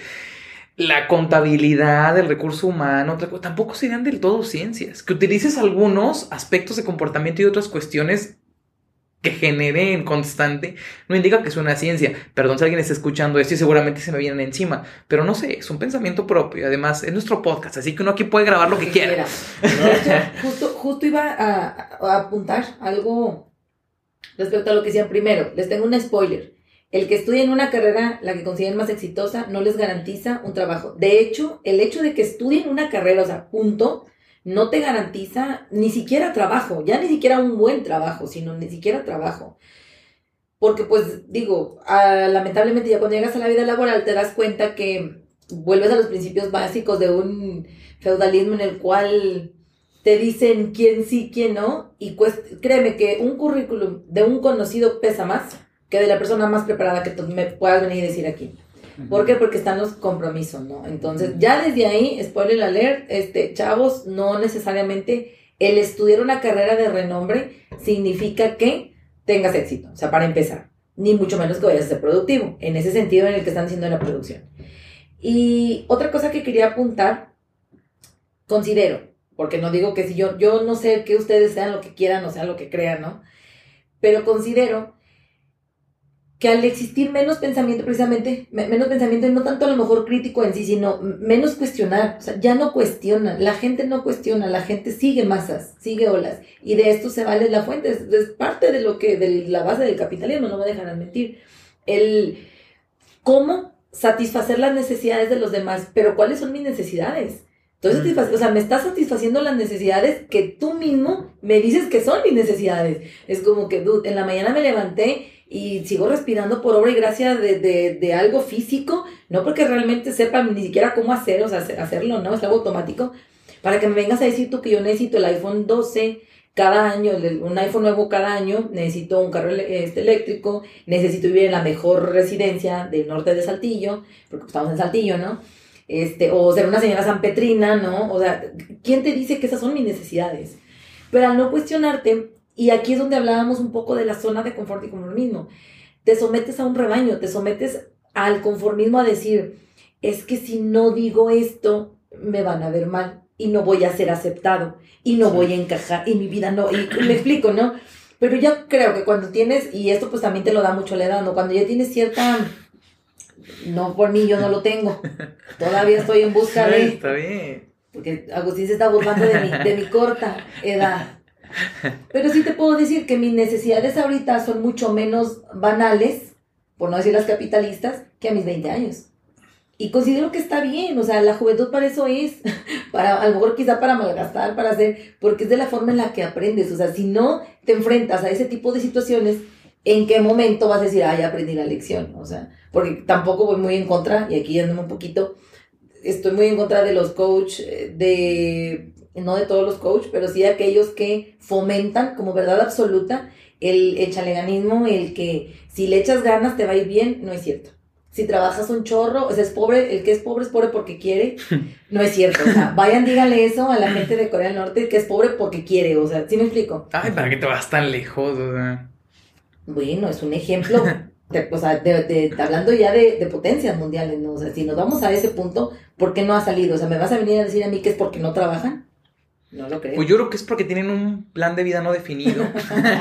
la contabilidad, el recurso humano, tampoco serían del todo ciencias. Que utilices algunos aspectos de comportamiento y otras cuestiones que generen constante, no indica que es una ciencia. Perdón si alguien está escuchando esto y seguramente se me vienen encima, pero no sé, es un pensamiento propio. Además, es nuestro podcast, así que uno aquí puede grabar lo que quiera. justo, justo iba a, a apuntar algo respecto a lo que decían primero. Les tengo un spoiler. El que estudien una carrera, la que consideren más exitosa, no les garantiza un trabajo. De hecho, el hecho de que estudien una carrera, o sea, punto, no te garantiza ni siquiera trabajo, ya ni siquiera un buen trabajo, sino ni siquiera trabajo. Porque pues digo, ah, lamentablemente ya cuando llegas a la vida laboral te das cuenta que vuelves a los principios básicos de un feudalismo en el cual te dicen quién sí, quién no, y pues créeme que un currículum de un conocido pesa más que de la persona más preparada que tú me puedas venir y decir aquí. ¿Por qué? Porque están los compromisos, ¿no? Entonces, ya desde ahí, spoiler alert, este, chavos, no necesariamente el estudiar una carrera de renombre significa que tengas éxito, o sea, para empezar, ni mucho menos que vayas a ser productivo, en ese sentido en el que están haciendo la producción. Y otra cosa que quería apuntar, considero, porque no digo que si yo, yo no sé que ustedes sean lo que quieran o sean lo que crean, ¿no? Pero considero que al existir menos pensamiento, precisamente, menos pensamiento, y no tanto a lo mejor crítico en sí, sino menos cuestionar, o sea, ya no cuestiona, la gente no cuestiona, la gente sigue masas, sigue olas, y de esto se vale la fuente, es, parte de lo que, de la base del capitalismo, no me dejan mentir, el cómo satisfacer las necesidades de los demás, pero ¿cuáles son mis necesidades? Entonces, o sea, me estás satisfaciendo las necesidades que tú mismo me dices que son mis necesidades. Es como que, dude, en la mañana me levanté y sigo respirando por obra y gracia de, de, de, algo físico, no porque realmente sepa ni siquiera cómo hacer, o sea, hacerlo, ¿no? Es algo automático. Para que me vengas a decir tú que yo necesito el iPhone 12 cada año, un iPhone nuevo cada año, necesito un carro este, eléctrico, necesito vivir en la mejor residencia del norte de Saltillo, porque estamos en Saltillo, ¿no? Este, o ser una señora San Petrina, ¿no? O sea, ¿quién te dice que esas son mis necesidades? Pero al no cuestionarte, y aquí es donde hablábamos un poco de la zona de confort y conformismo, te sometes a un rebaño, te sometes al conformismo a decir, es que si no digo esto, me van a ver mal y no voy a ser aceptado y no voy a encajar y mi vida no, y me explico, ¿no? Pero yo creo que cuando tienes, y esto pues también te lo da mucho la edad, ¿no? Cuando ya tienes cierta, no por mí yo no lo tengo, todavía estoy en busca de... Está bien. Porque Agustín se está burlando de mi, de mi corta edad. Pero sí te puedo decir que mis necesidades ahorita son mucho menos banales, por no decir las capitalistas, que a mis 20 años. Y considero que está bien, o sea, la juventud para eso es, para, a lo mejor quizá para malgastar, para hacer, porque es de la forma en la que aprendes, o sea, si no te enfrentas a ese tipo de situaciones, ¿en qué momento vas a decir, ah, ya aprendí la lección? O sea, porque tampoco voy muy en contra, y aquí yéndome un poquito, estoy muy en contra de los coach, eh, de, no de todos los coach, pero sí de aquellos que fomentan como verdad absoluta el echaleganismo, el que si le echas ganas te va a ir bien, no es cierto si trabajas un chorro, o sea, es pobre, el que es pobre es pobre porque quiere, no es cierto, o sea, vayan, díganle eso a la gente de Corea del Norte, que es pobre porque quiere, o sea, ¿sí me explico? Ay, ¿para qué te vas tan lejos? O sea. Bueno, es un ejemplo, o sea, de, hablando ya de, de, potencias mundiales, ¿no? O sea, si nos vamos a ese punto, ¿por qué no ha salido? O sea, ¿me vas a venir a decir a mí que es porque no trabajan? No lo creo. Pues yo creo que es porque tienen un plan de vida no definido.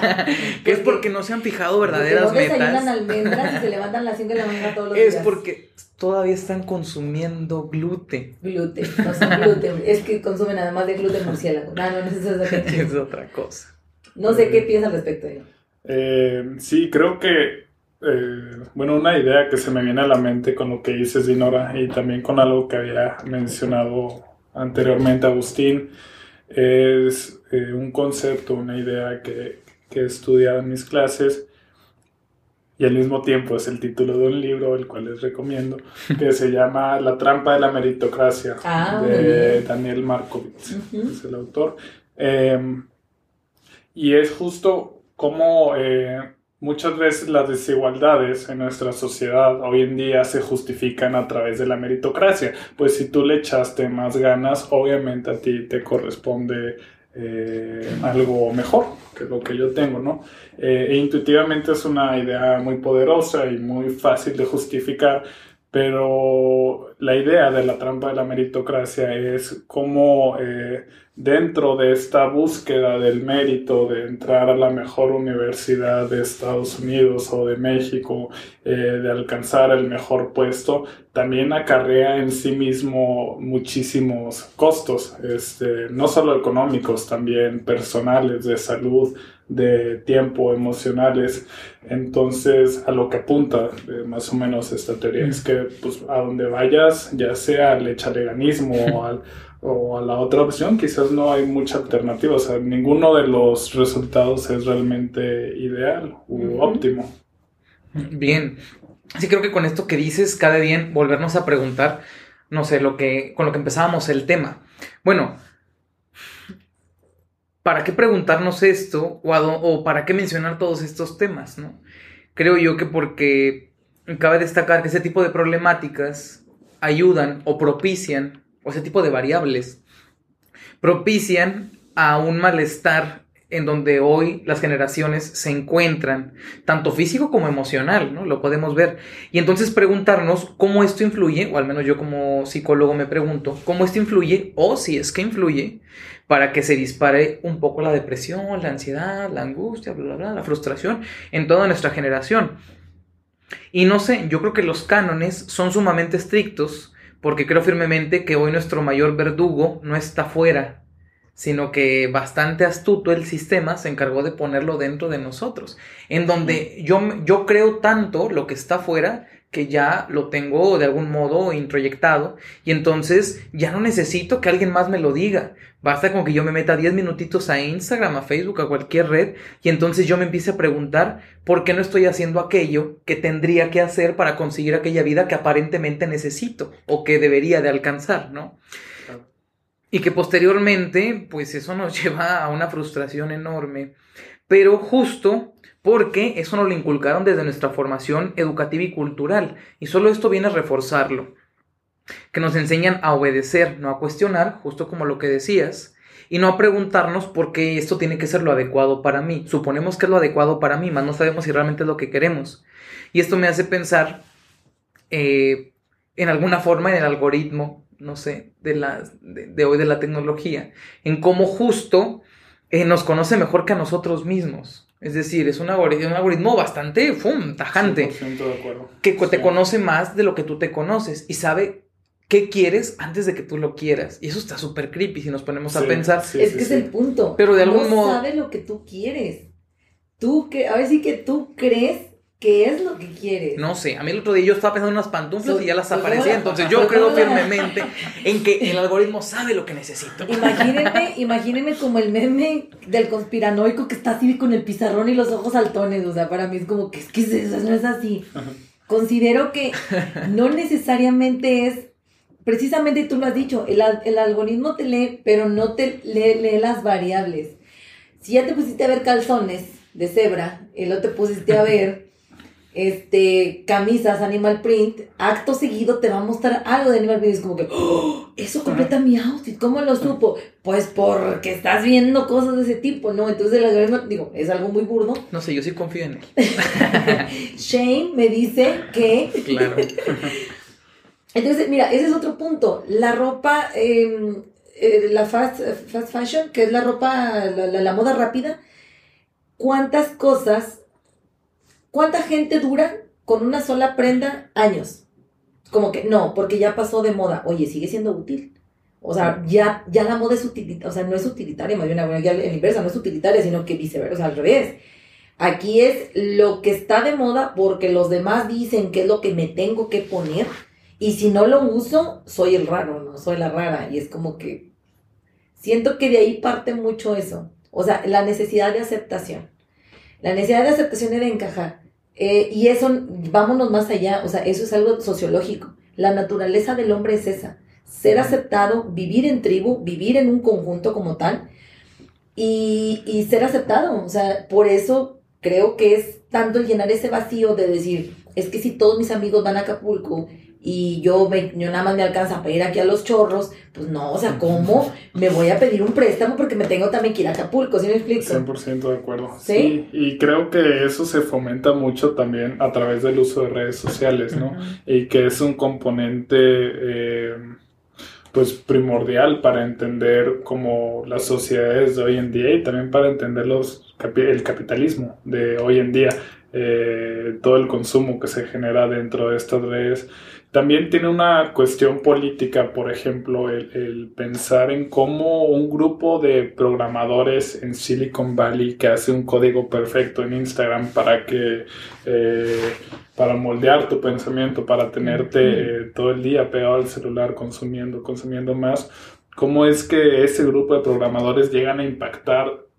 que es porque no se han fijado verdaderas porque no metas. almendras y se levantan las 5 de la mañana todos los días. Es porque todavía están consumiendo gluten. Gluten, no son gluten. es que consumen además de gluten murciélago. No, no, no es, eso, es otra cosa. No sé qué piensas al respecto de eh, sí, creo que eh, bueno, una idea que se me viene a la mente con lo que dices, Dinora, y también con algo que había mencionado anteriormente Agustín, es eh, un concepto, una idea que, que he estudiado en mis clases. Y al mismo tiempo es el título de un libro, el cual les recomiendo, que se llama La trampa de la meritocracia, ah, de Daniel Markovitz, es el autor. Em, y es justo como eh, Muchas veces las desigualdades en nuestra sociedad hoy en día se justifican a través de la meritocracia. Pues si tú le echaste más ganas, obviamente a ti te corresponde eh, algo mejor que lo que yo tengo, ¿no? Eh, e intuitivamente es una idea muy poderosa y muy fácil de justificar, pero la idea de la trampa de la meritocracia es cómo eh, dentro de esta búsqueda del mérito de entrar a la mejor universidad de Estados Unidos o de México, eh, de alcanzar el mejor puesto, también acarrea en sí mismo muchísimos costos, este, no solo económicos, también personales, de salud, de tiempo emocionales. Entonces, a lo que apunta eh, más o menos esta teoría es que pues, a donde vayas, ya sea al echaleganismo o, al, o a la otra opción, quizás no hay mucha alternativa. O sea, ninguno de los resultados es realmente ideal u óptimo. Bien. Sí, creo que con esto que dices, cabe bien volvernos a preguntar, no sé, lo que, con lo que empezábamos el tema. Bueno, ¿para qué preguntarnos esto o, para qué mencionar todos estos temas? ¿no? Creo yo que porque cabe destacar que ese tipo de problemáticas ayudan o propician, o ese tipo de variables, propician a un malestar en donde hoy las generaciones se encuentran, tanto físico como emocional, ¿no? Lo podemos ver. Y entonces preguntarnos cómo esto influye, o al menos yo como psicólogo me pregunto, cómo esto influye, o si es que influye, para que se dispare un poco la depresión, la ansiedad, la angustia, bla, bla, bla, la frustración en toda nuestra generación. Y no sé, yo creo que los cánones son sumamente estrictos, porque creo firmemente que hoy nuestro mayor verdugo no está fuera sino que bastante astuto el sistema se encargó de ponerlo dentro de nosotros, en donde yo, yo creo tanto lo que está afuera que ya lo tengo de algún modo introyectado y entonces ya no necesito que alguien más me lo diga. Basta con que yo me meta 10 minutitos a Instagram, a Facebook, a cualquier red y entonces yo me empiece a preguntar por qué no estoy haciendo aquello que tendría que hacer para conseguir aquella vida que aparentemente necesito o que debería de alcanzar, ¿no? Y que posteriormente, pues eso nos lleva a una frustración enorme. Pero justo porque eso nos lo inculcaron desde nuestra formación educativa y cultural. Y solo esto viene a reforzarlo. Que nos enseñan a obedecer, no a cuestionar, justo como lo que decías, y no a preguntarnos por qué esto tiene que ser lo adecuado para mí. Suponemos que es lo adecuado para mí, más no sabemos si realmente es lo que queremos. Y esto me hace pensar eh, en alguna forma en el algoritmo, no sé, de, la, de, hoy de la tecnología, en cómo justo eh, nos conoce mejor que a nosotros mismos. Es decir, es un algoritmo, un algoritmo bastante fum, tajante. de acuerdo. Que te conoce más de lo que tú te conoces y sabe qué quieres antes de que tú lo quieras. Y eso está súper creepy si nos ponemos a pensar. es que es el punto. Pero de algún modo. sabe lo que tú quieres. Tú que, a ver si que tú crees ¿Qué es lo que quieres? No sé, a mí el otro día yo estaba pensando en unas pantuflas y ya las aparecía, entonces yo creo firmemente en que el algoritmo sabe lo que necesito. Imagínenme, imagínense como el meme del conspiranoico que está así con el pizarrón y los ojos saltones, o sea, para mí es como que es que eso no es así. Considero que no necesariamente es, precisamente tú lo has dicho, el, el algoritmo te lee, pero no te lee, lee las variables. Si ya te pusiste a ver calzones de cebra y luego te pusiste a ver este, camisas animal print, acto seguido te va a mostrar algo de animal print. Es como que, ¡Oh! eso completa mi outfit. ¿Cómo lo supo? Pues porque estás viendo cosas de ese tipo, ¿no? Entonces el algoritmo, digo, es algo muy burdo. No sé, yo sí confío en él. Shane me dice que. Claro. Entonces, mira, ese es otro punto. La ropa, em, eh, la fast, fast fashion, que es la ropa, la, la moda rápida. ¿Cuántas cosas ¿Cuánta gente dura con una sola prenda años? Como que no, porque ya pasó de moda. Oye, sigue siendo útil. O sea, ya, ya la moda es utilitaria, o sea, no es utilitaria, más bien ya en inversa, no es utilitaria, sino que viceversa, al revés. Aquí es lo que está de moda porque los demás dicen que es lo que me tengo que poner. Y si no lo uso, soy el raro, no soy la rara. Y es como que siento que de ahí parte mucho eso. O sea, la necesidad de aceptación. La necesidad de aceptación y de encajar. Eh, y eso, vámonos más allá, o sea, eso es algo sociológico. La naturaleza del hombre es esa, ser aceptado, vivir en tribu, vivir en un conjunto como tal y, y ser aceptado. O sea, por eso creo que es tanto llenar ese vacío de decir, es que si todos mis amigos van a Acapulco y yo, me, yo nada más me alcanza para ir aquí a los chorros, pues no, o sea, ¿cómo me voy a pedir un préstamo porque me tengo también que ir a Acapulco? ¿Sí me explico? 100% de acuerdo. ¿Sí? Y creo que eso se fomenta mucho también a través del uso de redes sociales, ¿no? Y que es un componente... Eh, pues primordial para entender como las sociedades de hoy en día y también para entender los, el capitalismo de hoy en día, eh, todo el consumo que se genera dentro de estas redes también tiene una cuestión política, por ejemplo, el, pensar en cómo un grupo de programadores en Silicon Valley que hace un código perfecto en Instagram para que eh, para moldear tu pensamiento, para tenerte eh, todo el día pegado al celular consumiendo, consumiendo más, cómo es que ese grupo de programadores llegan a impactar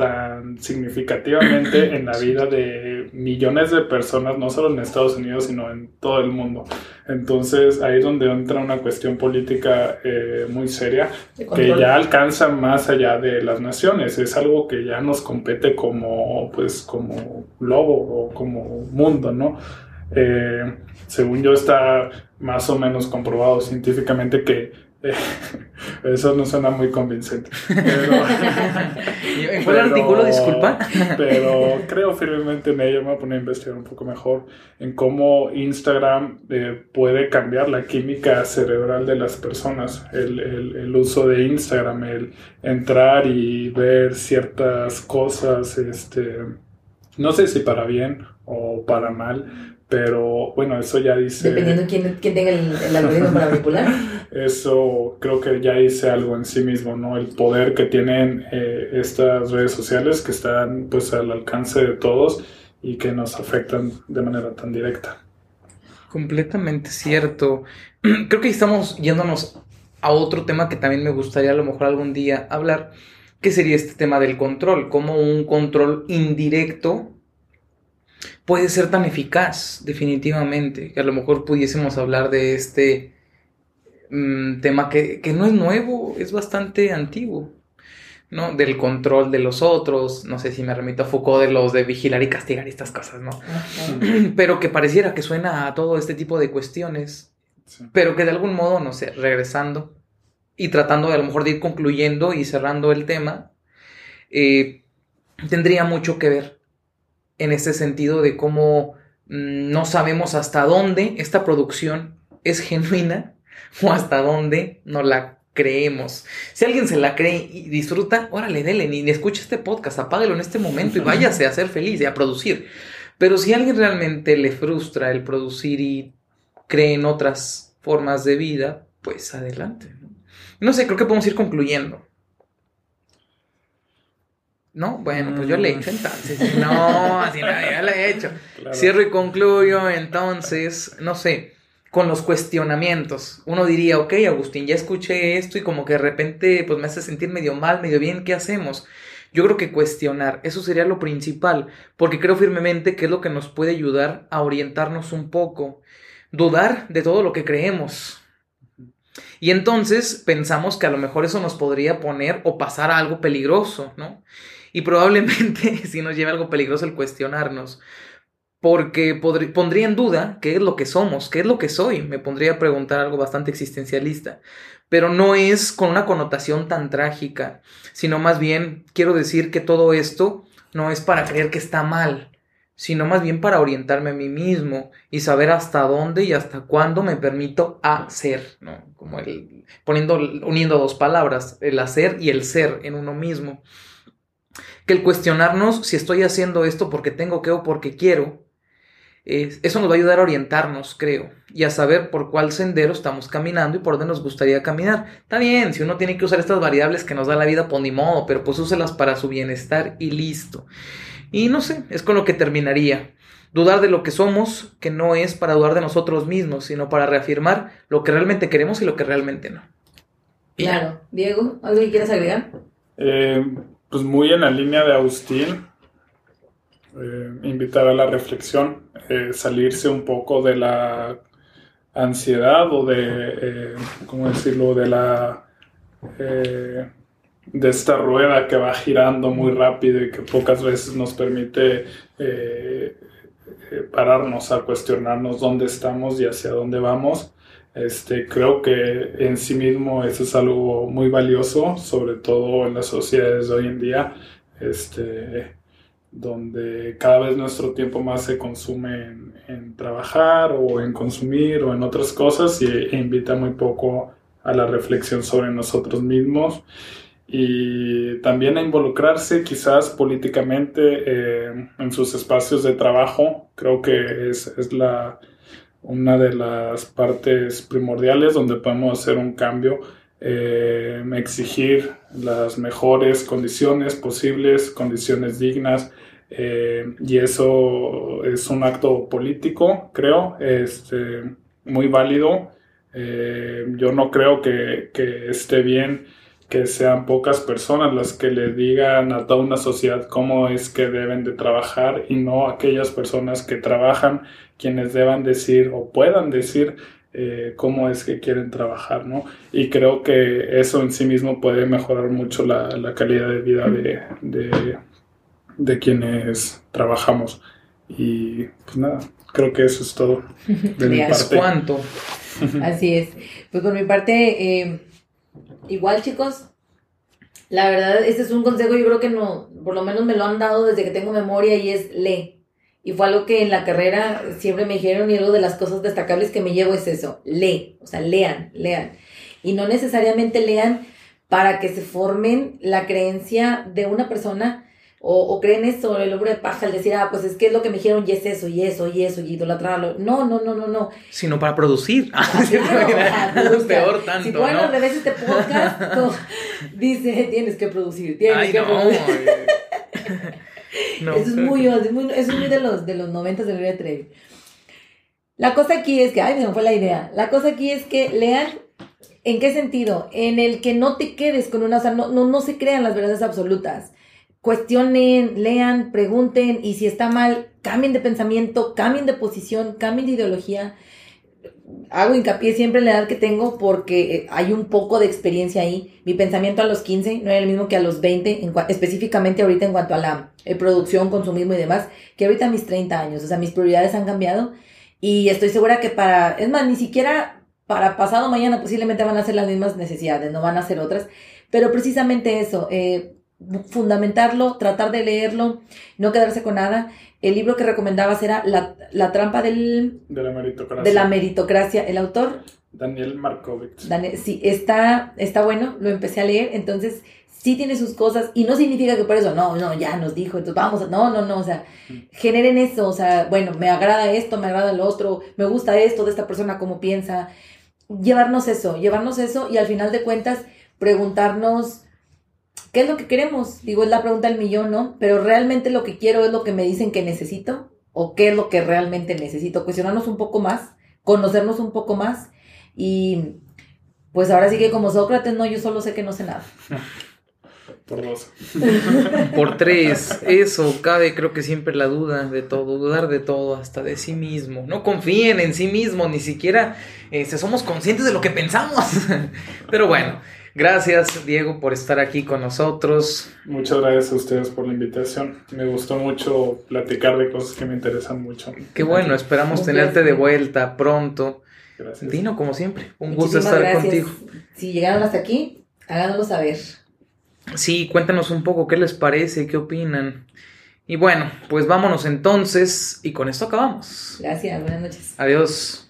tan significativamente en la vida de millones de personas, no solo en Estados Unidos, sino en todo el mundo. Entonces ahí es donde entra una cuestión política eh, muy seria que ya alcanza más allá de las naciones. Es algo que ya nos compete como, pues, como globo o como mundo, ¿no? Eh, según yo está más o menos comprobado científicamente que Eso no suena muy convincente. Pero, ¿Fue el artículo, disculpa? Pero creo firmemente en ello. Me voy a poner a investigar un poco mejor en cómo Instagram eh, puede cambiar la química cerebral de las personas. El, el, el, uso de Instagram, el entrar y ver ciertas cosas, este, no sé si para bien o para mal, pero bueno, eso ya dice... Dependiendo quién, quién tenga el, algoritmo para manipular. Eso creo que ya dice algo en sí mismo, ¿no? El poder que tienen eh, estas redes sociales que están pues al alcance de todos y que nos afectan de manera tan directa. Completamente cierto. Creo que estamos yéndonos a otro tema que también me gustaría a lo mejor algún día hablar, que sería este tema del control, como un control indirecto puede ser tan eficaz, definitivamente, que a lo mejor pudiésemos hablar de este mm, tema que, que no es nuevo, es bastante antiguo. ¿no? Del control de los otros, no sé si me remito a Foucault de los de vigilar y castigar y estas cosas, ¿no? Pero que pareciera que suena a todo este tipo de cuestiones, Sí. pero que de algún modo, no sé, regresando y tratando de a lo mejor de ir concluyendo y cerrando el tema, eh, tendría mucho que ver en este sentido de cómo mm, no sabemos hasta dónde esta producción es genuina o hasta dónde no la creemos. Si alguien se la cree y disfruta, órale, dele, ni, ni escuche este podcast, apáguelo en este momento y váyase a ser feliz y a producir. Pero si a alguien realmente le frustra el producir y cree en otras formas de vida, pues adelante. No, no sé, creo que podemos ir concluyendo. ¿No? Bueno, pues yo le he hecho entonces. No, así no, ya le he hecho. Claro. Cierro y concluyo entonces, no sé, con los cuestionamientos. Uno diría, ok, Agustín, ya escuché esto y como que de repente pues me hace sentir medio mal, medio bien, ¿qué hacemos? Yo creo que cuestionar, eso sería lo principal, porque creo firmemente que es lo que nos puede ayudar a orientarnos un poco, dudar de todo lo que creemos. Y entonces pensamos que a lo mejor eso nos podría poner o pasar a algo peligroso, ¿no? Y probablemente si nos lleve a algo peligroso el cuestionarnos, porque pondría en duda qué es lo que somos, qué es lo que soy, me pondría a preguntar algo bastante existencialista, pero no es con una connotación tan trágica, sino más bien quiero decir que todo esto no es para creer que está mal, sino más bien para orientarme a mí mismo y saber hasta dónde y hasta cuándo me permito hacer, ¿no? Como el poniendo uniendo dos palabras, el hacer y el ser en uno mismo. Que el cuestionarnos si estoy haciendo esto porque tengo que o porque quiero, es- eso nos va a ayudar a orientarnos, creo, y a saber por cuál sendero estamos caminando y por dónde nos gustaría caminar. Está bien, si uno tiene que usar estas variables que nos da la vida, pues ni modo, pero pues úselas para su bienestar y listo. Y no sé, es con lo que terminaría. Dudar de lo que somos, que no es para dudar de nosotros mismos, sino para reafirmar lo que realmente queremos y lo que realmente no. Claro. Diego, ¿algo que quieras agregar? Eh, pues muy en la línea de Agustín, eh, invitar a la reflexión, eh, salirse un poco de la ansiedad o de, eh, ¿cómo decirlo?, de la... de esta rueda que va girando muy rápido y que pocas veces nos permite pararnos a cuestionarnos dónde estamos y hacia dónde vamos. Este, creo que en sí mismo eso es algo muy valioso, sobre todo en las sociedades de hoy en día, este, donde cada vez nuestro tiempo más se consume en, trabajar o en consumir o en otras cosas y, e invita muy poco a la reflexión sobre nosotros mismos y también a involucrarse quizás políticamente eh, en sus espacios de trabajo. Creo que es, es la, una de las partes primordiales donde podemos hacer un cambio, eh, exigir las mejores condiciones posibles, condiciones dignas, eh, y eso es un acto político, creo, este, muy válido. Eh, yo no creo que, que esté bien que sean pocas personas las que le digan a toda una sociedad cómo es que deben de trabajar y no aquellas personas que trabajan quienes deban decir o puedan decir eh, cómo es que quieren trabajar, ¿no? Y creo que eso en sí mismo puede mejorar mucho la, la calidad de vida de, de, de, quienes trabajamos. Y pues nada, creo que eso es todo. De mi ¿Es parte. cuánto? Así es. Pues por mi parte, eh, igual chicos, la verdad, este es un consejo, yo creo que no, por lo menos me lo han dado desde que tengo memoria y es lee. Y fue algo que en la carrera siempre me dijeron y algo de las cosas destacables que me llevo es eso, lee, o sea, lean, lean. Y no necesariamente lean para que se formen la creencia de una persona o, o creen esto, el hombre de paja, al decir, ah, pues es que es lo que me dijeron y es eso, y eso, y eso, y idolatrarlo. No, no, no, no, no. Sino para producir. Ah, claro. Peor tanto, Si ponen ¿no? al revés este podcast, no, dice, tienes que producir, tienes Ay, que no. producir. No, eso es muy, es muy, eso es muy de los, de los 90 de Gloria Trevi. La cosa aquí es que, ay, me fue la idea. La cosa aquí es que lean, ¿en qué sentido? En el que no te quedes con una, o sea, no, no, no se crean las verdades absolutas. Cuestionen, lean, pregunten, y si está mal, cambien de pensamiento, cambien de posición, cambien de ideología. hago hincapié siempre en la edad que tengo porque eh, hay un poco de experiencia ahí. Mi pensamiento a los 15 no era el mismo que a los 20, en específicamente ahorita en cuanto a la eh, producción, consumismo y demás, que ahorita mis 30 años. O sea, mis prioridades han cambiado y estoy segura que para, es más, ni siquiera para pasado mañana posiblemente van a ser las mismas necesidades, no van a ser otras. Pero precisamente eso, eh, fundamentarlo, tratar de leerlo, no quedarse con nada. El libro que recomendabas era La, la trampa del, de, la meritocracia. de la meritocracia. ¿El autor? Daniel Markovitz. sí, está, está bueno, lo empecé a leer, entonces sí tiene sus cosas y no significa que por eso, no, no, ya nos dijo, entonces vamos, a, no, no, no, o sea, mm. generen eso, o sea, bueno, me agrada esto, me agrada lo otro, me gusta esto de esta persona, cómo piensa, llevarnos eso, llevarnos eso y al final de cuentas preguntarnos ¿qué es lo que queremos? Digo, es la pregunta del millón, ¿no? Pero realmente lo que quiero es lo que me dicen que necesito o qué es lo que realmente necesito. Cuestionarnos un poco más, conocernos un poco más y pues ahora sí que como Sócrates, no, yo solo sé que no sé nada. Por dos. Por tres. Eso, cabe creo que siempre la duda de todo, dudar de todo, hasta de sí mismo. No confíen en sí mismo, ni siquiera este, somos conscientes de lo que pensamos. Pero bueno, Gracias, Diego, por estar aquí con nosotros. Muchas gracias a ustedes por la invitación. Me gustó mucho platicar de cosas que me interesan mucho. Qué bueno, esperamos tenerte de vuelta pronto. Gracias. Dino, como siempre, un gusto estar contigo. Si llegaron hasta aquí, háganoslo saber. Sí, cuéntanos un poco qué les parece, qué opinan. Y bueno, pues vámonos entonces y con esto acabamos. Gracias, buenas noches. Adiós.